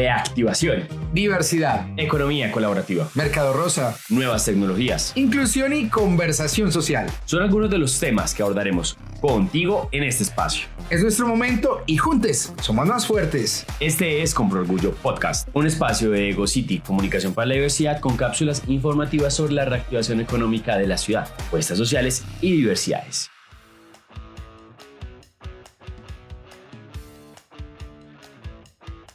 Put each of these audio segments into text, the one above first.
reactivación, diversidad, economía colaborativa, mercado rosa, nuevas tecnologías, inclusión y conversación social. Son algunos de los temas que abordaremos contigo en este espacio. Es nuestro momento y juntos somos más fuertes. Este es Compro Orgullo Podcast, un espacio de Ego City, comunicación para la diversidad con cápsulas informativas sobre la reactivación económica de la ciudad, puestas sociales y diversidades.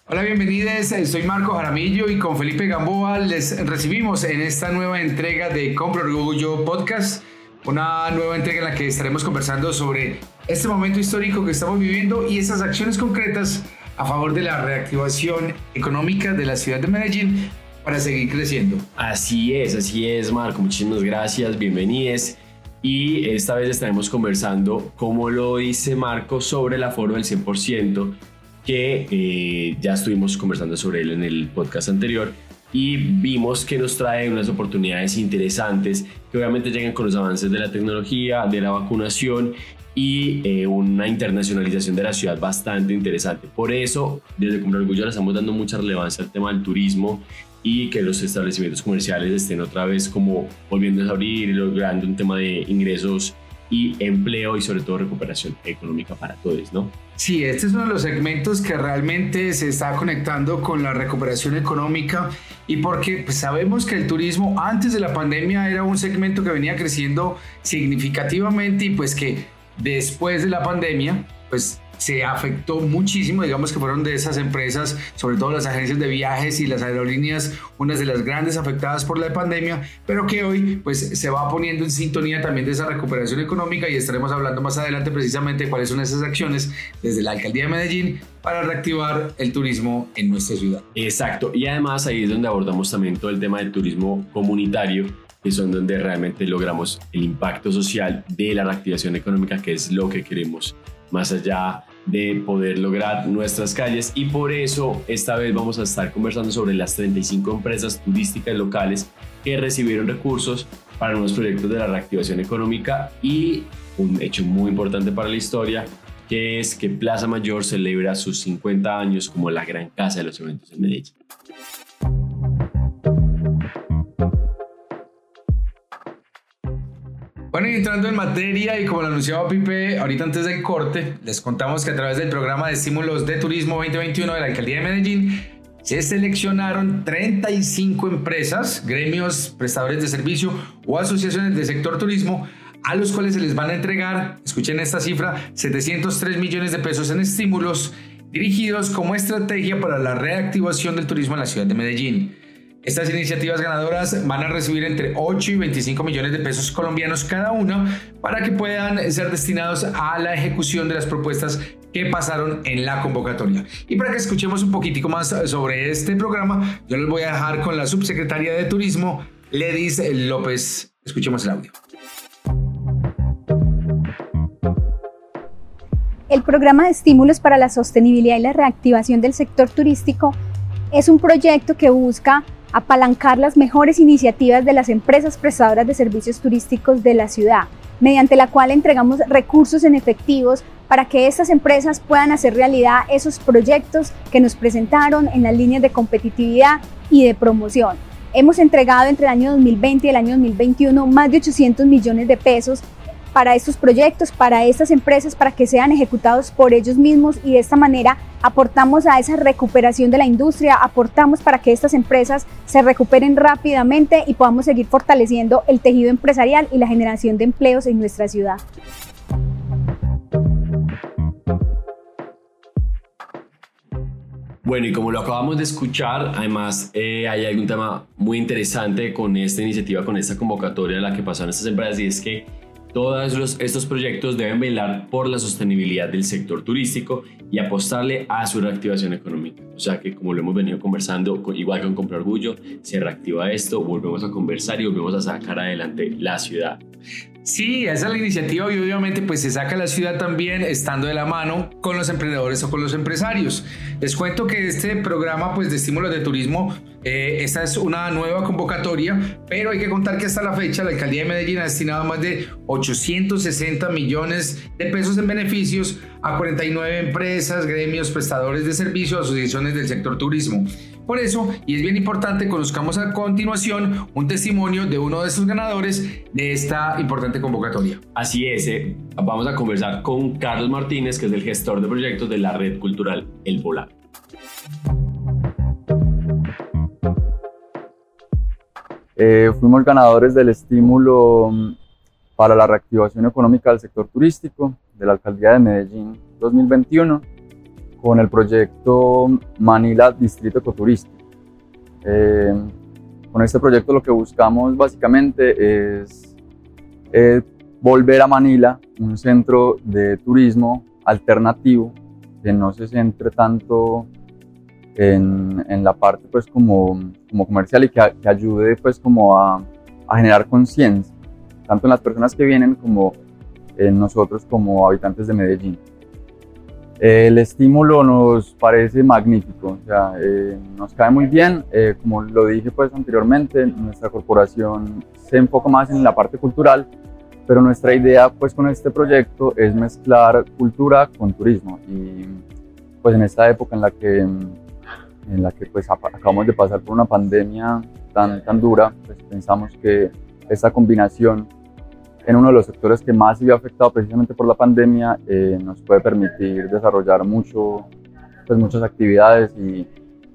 Hola, bienvenidos. Soy Marco Jaramillo y con Felipe Gamboa les recibimos en esta nueva entrega de Compro Orgullo Podcast, una nueva entrega en la que estaremos conversando sobre este momento histórico que estamos viviendo y esas acciones concretas a favor de la reactivación económica de la ciudad de Medellín para seguir creciendo. Así es, así es, Marco. Muchísimas gracias, bienvenidos. Y esta vez estaremos conversando, como lo dice Marco, sobre el aforo del 100% que eh, ya estuvimos conversando sobre él en el podcast anterior y vimos que nos trae unas oportunidades interesantes que obviamente llegan con los avances de la tecnología, de la vacunación y eh, una internacionalización de la ciudad bastante interesante. Por eso, desde Comprar Orgullo le estamos dando mucha relevancia al tema del turismo y que los establecimientos comerciales estén otra vez como volviendo a abrir y logrando un tema de ingresos y empleo y sobre todo recuperación económica para todos, ¿no? Sí, este es uno de los segmentos que realmente se está conectando con la recuperación económica y porque pues, sabemos que el turismo antes de la pandemia era un segmento que venía creciendo significativamente y pues que después de la pandemia pues se afectó muchísimo, digamos que fueron de esas empresas, sobre todo las agencias de viajes y las aerolíneas, unas de las grandes afectadas por la pandemia, pero que hoy pues se va poniendo en sintonía también de esa recuperación económica y estaremos hablando más adelante precisamente cuáles son esas acciones desde la alcaldía de Medellín para reactivar el turismo en nuestra ciudad. Exacto, y además ahí es donde abordamos también todo el tema del turismo comunitario que son donde realmente logramos el impacto social de la reactivación económica, que es lo que queremos más allá de poder lograr nuestras calles y por eso esta vez vamos a estar conversando sobre las 35 empresas turísticas locales que recibieron recursos para nuevos proyectos de la reactivación económica y un hecho muy importante para la historia que es que Plaza Mayor celebra sus 50 años como la gran casa de los eventos en Medellín. Bueno, y entrando en materia, y como lo anunciaba Pipe ahorita antes del corte, les contamos que a través del programa de estímulos de turismo 2021 de la Alcaldía de Medellín, se seleccionaron 35 empresas, gremios, prestadores de servicio o asociaciones del sector turismo a los cuales se les van a entregar, escuchen esta cifra, 703 millones de pesos en estímulos dirigidos como estrategia para la reactivación del turismo en la ciudad de Medellín. Estas iniciativas ganadoras van a recibir entre 8 y 25 millones de pesos colombianos cada una para que puedan ser destinados a la ejecución de las propuestas que pasaron en la convocatoria. Y para que escuchemos un poquitico más sobre este programa, yo les voy a dejar con la subsecretaria de Turismo, Ledis López. Escuchemos el audio. El programa de estímulos para la sostenibilidad y la reactivación del sector turístico es un proyecto que busca apalancar las mejores iniciativas de las empresas prestadoras de servicios turísticos de la ciudad, mediante la cual entregamos recursos en efectivos para que estas empresas puedan hacer realidad esos proyectos que nos presentaron en las líneas de competitividad y de promoción. Hemos entregado entre el año 2020 y el año 2021 más de 800 millones de pesos para estos proyectos, para estas empresas, para que sean ejecutados por ellos mismos y de esta manera aportamos a esa recuperación de la industria, aportamos para que estas empresas se recuperen rápidamente y podamos seguir fortaleciendo el tejido empresarial y la generación de empleos en nuestra ciudad. Bueno, y como lo acabamos de escuchar, además eh, hay algún tema muy interesante con esta iniciativa, con esta convocatoria de la que pasaron estas empresas, y es que todos estos proyectos deben velar por la sostenibilidad del sector turístico y apostarle a su reactivación económica. O sea que como lo hemos venido conversando, igual con Comprar Orgullo, se reactiva esto, volvemos a conversar y volvemos a sacar adelante la ciudad. Sí, esa es la iniciativa y obviamente pues se saca la ciudad también estando de la mano con los emprendedores o con los empresarios. Les cuento que este programa pues de estímulos de turismo, eh, esta es una nueva convocatoria, pero hay que contar que hasta la fecha la alcaldía de Medellín ha destinado más de 860 millones de pesos en beneficios a 49 empresas, gremios, prestadores de servicios, asociaciones del sector turismo. Por eso, y es bien importante, conozcamos a continuación un testimonio de uno de esos ganadores de esta importante convocatoria. Así es, eh, vamos a conversar con Carlos Martínez, que es el gestor de proyectos de la red cultural El Volar. Eh, fuimos ganadores del estímulo mm, para la reactivación económica del sector turístico de la Alcaldía de Medellín 2021 con el proyecto Manila Distrito Ecoturístico. Eh, con este proyecto lo que buscamos básicamente es eh, volver a Manila un centro de turismo alternativo que no se centre tanto en, en la parte pues como, como comercial y que, que ayude pues como a, a generar conciencia, tanto en las personas que vienen como en nosotros como habitantes de Medellín. El estímulo nos parece magnífico, o sea, eh, nos cae muy bien. Eh, como lo dije pues anteriormente, nuestra corporación se enfoca más en la parte cultural, pero nuestra idea pues con este proyecto es mezclar cultura con turismo y pues en esta época en la que en la que pues acabamos de pasar por una pandemia tan, tan dura, pues pensamos que esta combinación en uno de los sectores que más se vio afectado precisamente por la pandemia eh, nos puede permitir desarrollar mucho, pues muchas actividades y,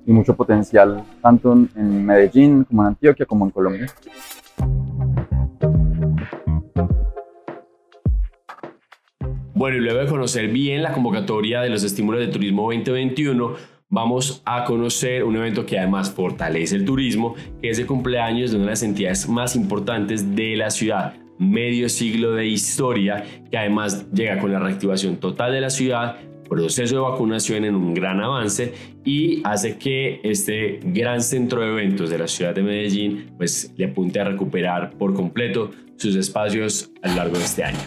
y mucho potencial tanto en Medellín como en Antioquia como en Colombia. Bueno, y luego de conocer bien la convocatoria de los estímulos de turismo 2021, vamos a conocer un evento que además fortalece el turismo, que es el cumpleaños de una de las entidades más importantes de la ciudad, medio siglo de historia, que además llega con la reactivación total de la ciudad, proceso de vacunación en un gran avance y hace que este gran centro de eventos de la ciudad de Medellín pues le apunte a recuperar por completo sus espacios a lo largo de este año.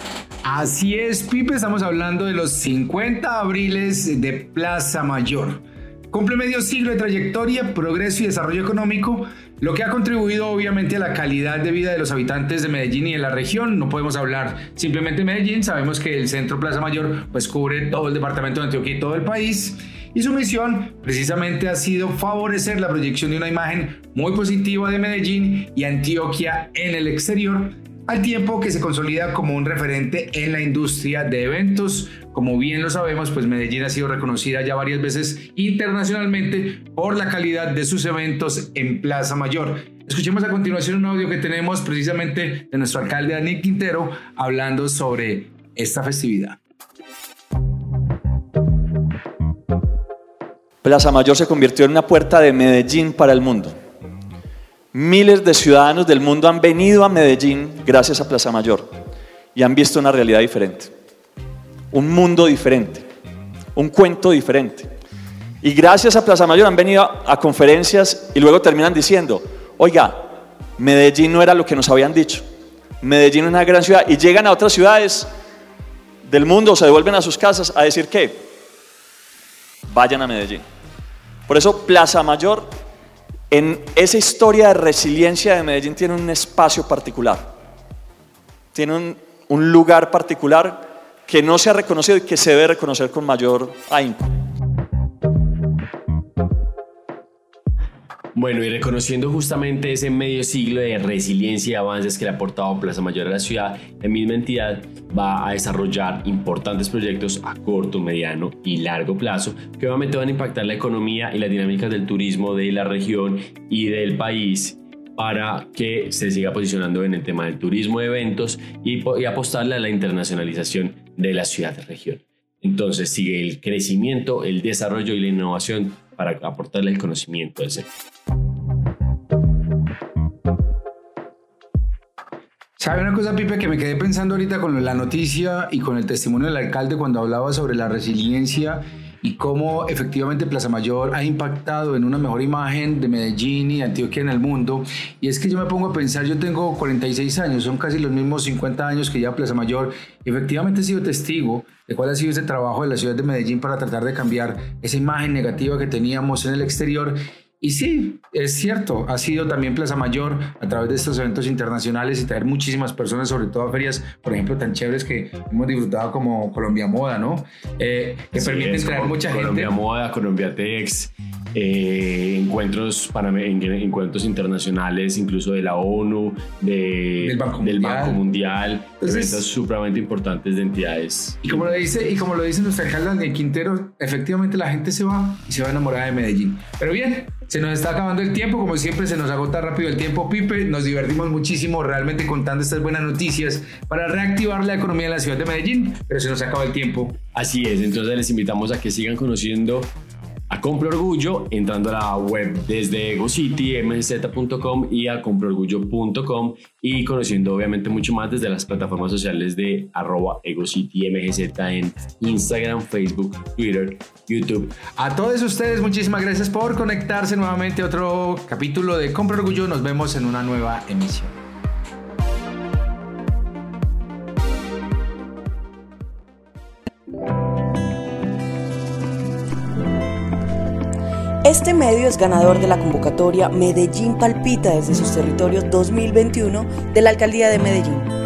Así es, Pipe, estamos hablando de los 50 abriles de Plaza Mayor Cumple medio siglo de trayectoria, progreso y desarrollo económico, lo que ha contribuido obviamente a la calidad de vida de los habitantes de Medellín y de la región. No podemos hablar simplemente de Medellín, sabemos que el Centro Plaza Mayor pues cubre todo el departamento de Antioquia y todo el país. Y su misión precisamente ha sido favorecer la proyección de una imagen muy positiva de Medellín y Antioquia en el exterior, al tiempo que se consolida como un referente en la industria de eventos, como bien lo sabemos, pues Medellín ha sido reconocida ya varias veces internacionalmente por la calidad de sus eventos en Plaza Mayor. Escuchemos a continuación un audio que tenemos precisamente de nuestro alcalde Daniel Quintero hablando sobre esta festividad. Plaza Mayor se convirtió en una puerta de Medellín para el mundo. Miles de ciudadanos del mundo han venido a Medellín gracias a Plaza Mayor y han visto una realidad diferente un mundo diferente, un cuento diferente. Y gracias a Plaza Mayor han venido a, conferencias y luego terminan diciendo, oiga, Medellín no era lo que nos habían dicho. Medellín es una gran ciudad y llegan a otras ciudades del mundo se devuelven a sus casas a decir que vayan a Medellín. Por eso Plaza Mayor en esa historia de resiliencia de Medellín tiene un espacio particular, tiene un, lugar particular que no se ha reconocido y que se debe reconocer con mayor ahínco. Bueno, y reconociendo justamente ese medio siglo de resiliencia y avances que le ha aportado Plaza Mayor a la ciudad, la misma entidad va a desarrollar importantes proyectos a corto, mediano y largo plazo que obviamente van a impactar la economía y las dinámicas del turismo de la región y del país para que se siga posicionando en el tema del turismo de eventos y, y apostarle a la internacionalización de la ciudad de región. Entonces sigue el crecimiento, el desarrollo y la innovación para aportarle el conocimiento del sector. ¿Sabe una cosa, Pipe, que me quedé pensando ahorita con la noticia y con el testimonio del alcalde cuando hablaba sobre la resiliencia y cómo efectivamente Plaza Mayor ha impactado en una mejor imagen de Medellín y Antioquia en el mundo. Y es que yo me pongo a pensar, yo tengo 46 años, son casi los mismos 50 años que ya Plaza Mayor. efectivamente he sido testigo de cuál ha sido ese trabajo de la ciudad de Medellín para tratar de cambiar esa imagen negativa que teníamos en el exterior Y sí, es cierto, ha sido también Plaza Mayor a través de estos eventos internacionales y traer muchísimas personas, sobre todo a ferias, por ejemplo, tan chéveres que hemos disfrutado como Colombia Moda, ¿no? Eh, que permiten traer mucha gente. Colombia Moda, Colombia Tex, eh, encuentros, para, encuentros internacionales, incluso de la ONU, de, del Banco Mundial, eventos supremamente importantes de entidades. Y como lo dice, y como lo dice nuestra alcalde de Quintero, efectivamente la gente se va y se va a enamorar de Medellín. Pero bien, se nos está acabando el tiempo, como siempre se nos agota rápido el tiempo, Pipe. Nos divertimos muchísimo realmente contando estas buenas noticias para reactivar la economía en la ciudad de Medellín, pero se nos acaba el tiempo. Así es, entonces les invitamos a que sigan conociendo a Compro Orgullo entrando a la web desde EgoCity, mz.com y a comproorgullo.com y conociendo obviamente mucho más desde las plataformas sociales de arroba EgoCityMGZ en Instagram, Facebook, Twitter, YouTube. A todos ustedes, muchísimas gracias por conectarse nuevamente a otro capítulo de Compro Orgullo. Nos vemos en una nueva emisión. Este medio es ganador de la convocatoria Medellín Palpita desde sus territorios 2021 de la Alcaldía de Medellín.